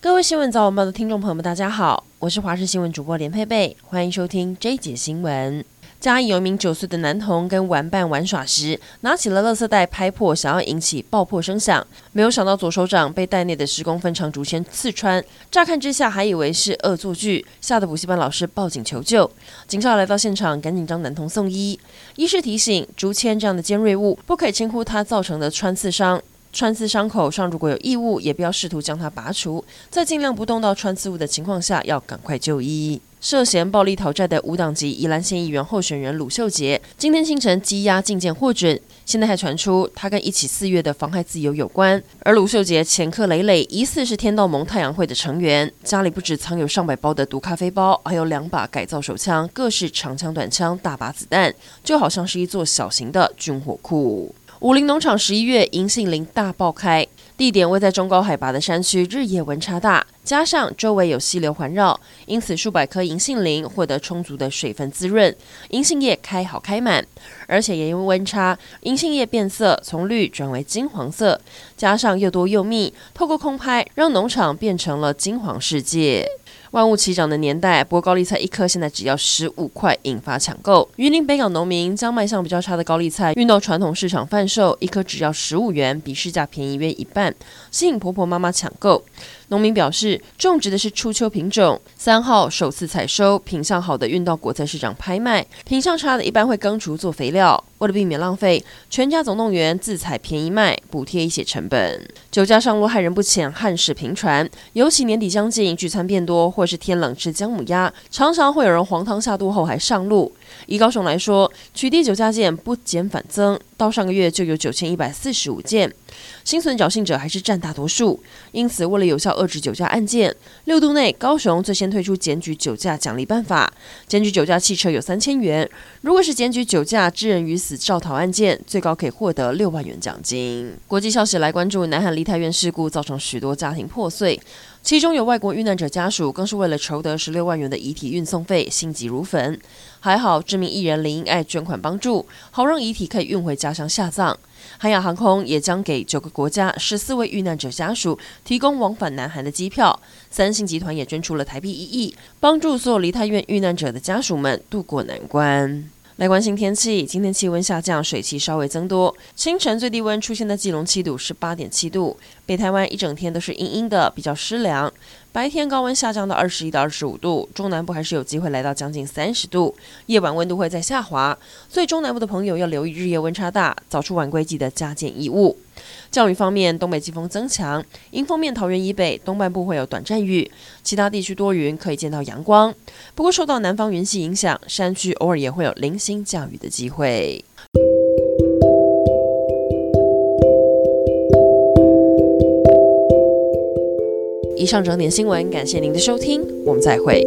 各位新闻早晚报的听众朋友们，大家好，我是华视新闻主播连佩佩，欢迎收听这一节新闻。嘉义有一名九岁的男童跟玩伴玩耍时，拿起了垃圾袋拍破，想要引起爆破声响，没有想到左手掌被袋内的十公分长竹签刺穿，乍看之下还以为是恶作剧，吓得补习班老师报警求救，警察来到现场，赶紧将男童送医。医师提醒，竹签这样的尖锐物不可以轻忽它造成的穿刺伤。穿刺伤口上如果有异物，也不要试图将它拔除。在尽量不动到穿刺物的情况下，要赶快就医。涉嫌暴力讨债的无党籍宜兰县议员候选人鲁秀杰，今天清晨羁押进见获准。现在还传出他跟一起四月的妨害自由有关。而鲁秀杰前科累累，疑似是天道盟太阳会的成员，家里不止藏有上百包的毒咖啡包，还有两把改造手枪，各式长枪、短枪、大把子弹，就好像是一座小型的军火库。武陵农场十一月银杏林大爆开，地点位在中高海拔的山区，日夜温差大，加上周围有溪流环绕，因此数百棵银杏林获得充足的水分滋润，银杏叶开好开满，而且也因为温差，银杏叶变色，从绿转为金黄色，加上又多又密，透过空拍，让农场变成了金黄世界。万物齐涨的年代，不过高丽菜一颗现在只要十五块，引发抢购。云林北港农民将卖相比较差的高丽菜运到传统市场贩售，一颗只要十五元，比市价便宜约一半，吸引婆婆妈妈抢购。农民表示，种植的是初秋品种，三号首次采收，品相好的运到果菜市场拍卖，品相差的一般会耕除做肥料。为了避免浪费，全家总动员自采便宜卖，补贴一些成本。酒驾上路害人不浅，憾事频传，尤其年底将近，聚餐变多，或是天冷吃姜母鸭，常常会有人黄汤下肚后还上路。以高雄来说，取缔酒驾件不减反增，到上个月就有九千一百四十五件。心存侥幸者还是占大多数，因此为了有效遏制酒驾案件，六度内高雄最先推出检举酒驾奖励办法，检举酒驾汽车有三千元，如果是检举酒驾致人于死肇逃案件，最高可以获得六万元奖金。国际消息来关注，南韩梨泰院事故造成许多家庭破碎。其中有外国遇难者家属，更是为了筹得十六万元的遗体运送费，心急如焚。还好，知名艺人林英爱捐款帮助，好让遗体可以运回家乡下葬。韩亚航空也将给九个国家十四位遇难者家属提供往返南韩的机票。三星集团也捐出了台币一亿，帮助所有梨泰院遇难者的家属们渡过难关。来关心天气，今天气温下降，水汽稍微增多。清晨最低温出现在基隆七度，是八点七度。北台湾一整天都是阴阴的，比较湿凉。白天高温下降到二十一到二十五度，中南部还是有机会来到将近三十度。夜晚温度会在下滑，所以中南部的朋友要留意日夜温差大，早出晚归记得加件衣物。降雨方面，东北季风增强，迎风面桃园以北东半部会有短暂雨，其他地区多云，可以见到阳光。不过受到南方云系影响，山区偶尔也会有零星降雨的机会。以上整点新闻，感谢您的收听，我们再会。